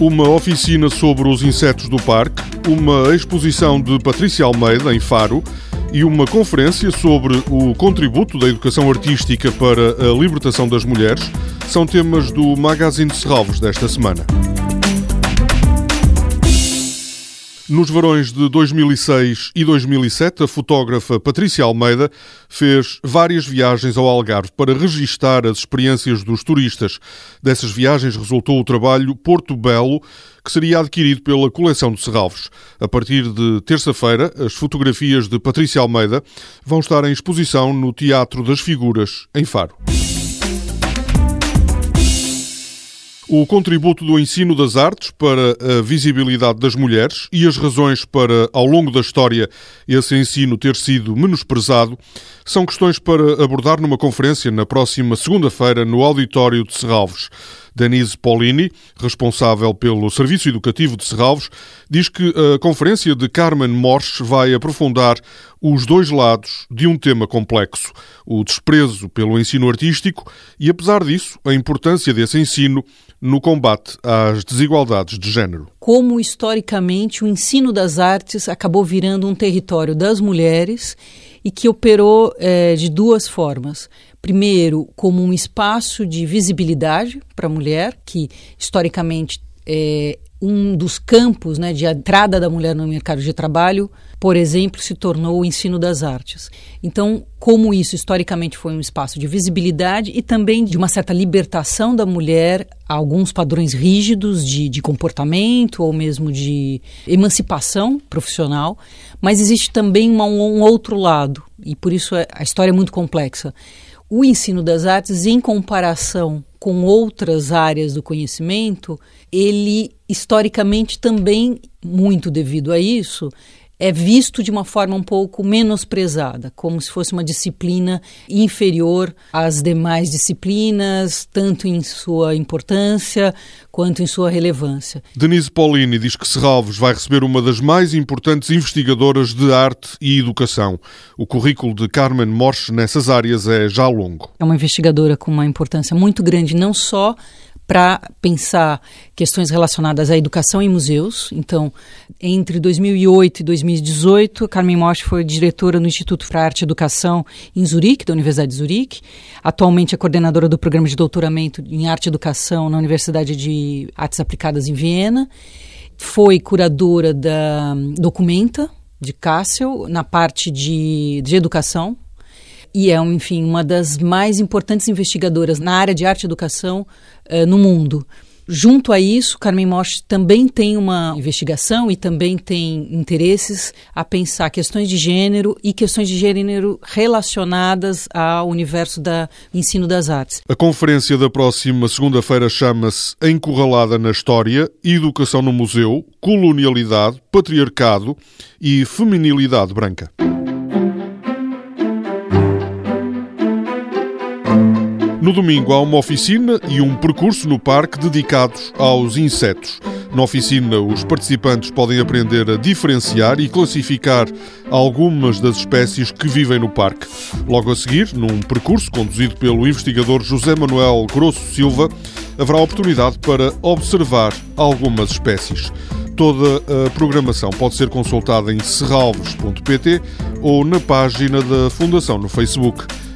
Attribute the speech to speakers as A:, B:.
A: uma oficina sobre os insetos do parque, uma exposição de Patrícia Almeida em Faro e uma conferência sobre o contributo da educação artística para a libertação das mulheres são temas do Magazine de Serralves desta semana. Nos verões de 2006 e 2007, a fotógrafa Patrícia Almeida fez várias viagens ao Algarve para registar as experiências dos turistas. Dessas viagens resultou o trabalho Porto Belo, que seria adquirido pela coleção de Serralves. A partir de terça-feira, as fotografias de Patrícia Almeida vão estar em exposição no Teatro das Figuras, em Faro. O contributo do ensino das artes para a visibilidade das mulheres e as razões para, ao longo da história, esse ensino ter sido menosprezado são questões para abordar numa conferência na próxima segunda-feira no Auditório de Serralves. Denise Paulini, responsável pelo Serviço Educativo de Serralves, diz que a conferência de Carmen Morsch vai aprofundar os dois lados de um tema complexo, o desprezo pelo ensino artístico e, apesar disso, a importância desse ensino no combate às desigualdades de género.
B: Como historicamente o ensino das artes acabou virando um território das mulheres e que operou é, de duas formas. Primeiro, como um espaço de visibilidade para a mulher, que historicamente é um dos campos né, de entrada da mulher no mercado de trabalho, por exemplo, se tornou o ensino das artes. Então, como isso historicamente foi um espaço de visibilidade e também de uma certa libertação da mulher a alguns padrões rígidos de, de comportamento ou mesmo de emancipação profissional, mas existe também uma, um outro lado, e por isso é, a história é muito complexa. O ensino das artes, em comparação com outras áreas do conhecimento, ele historicamente também, muito devido a isso, é visto de uma forma um pouco menosprezada, como se fosse uma disciplina inferior às demais disciplinas, tanto em sua importância quanto em sua relevância.
A: Denise Paulini diz que Serralves vai receber uma das mais importantes investigadoras de arte e educação. O currículo de Carmen Morsch nessas áreas é já longo.
B: É uma investigadora com uma importância muito grande, não só para pensar questões relacionadas à educação em museus. Então, entre 2008 e 2018, Carmen Morte foi diretora no Instituto para Arte e Educação em Zurique, da Universidade de Zurique. Atualmente é coordenadora do programa de doutoramento em Arte e Educação na Universidade de Artes Aplicadas em Viena. Foi curadora da Documenta, de Cássio, na parte de, de educação, e é, enfim, uma das mais importantes investigadoras na área de arte e educação uh, no mundo. Junto a isso, Carmen Morte também tem uma investigação e também tem interesses a pensar questões de gênero e questões de gênero relacionadas ao universo do ensino das artes.
A: A conferência da próxima segunda-feira chama-se Encurralada na História, Educação no Museu, Colonialidade, Patriarcado e Feminilidade Branca. No domingo há uma oficina e um percurso no parque dedicados aos insetos. Na oficina, os participantes podem aprender a diferenciar e classificar algumas das espécies que vivem no parque. Logo a seguir, num percurso conduzido pelo investigador José Manuel Grosso Silva, haverá oportunidade para observar algumas espécies. Toda a programação pode ser consultada em serralves.pt ou na página da Fundação no Facebook.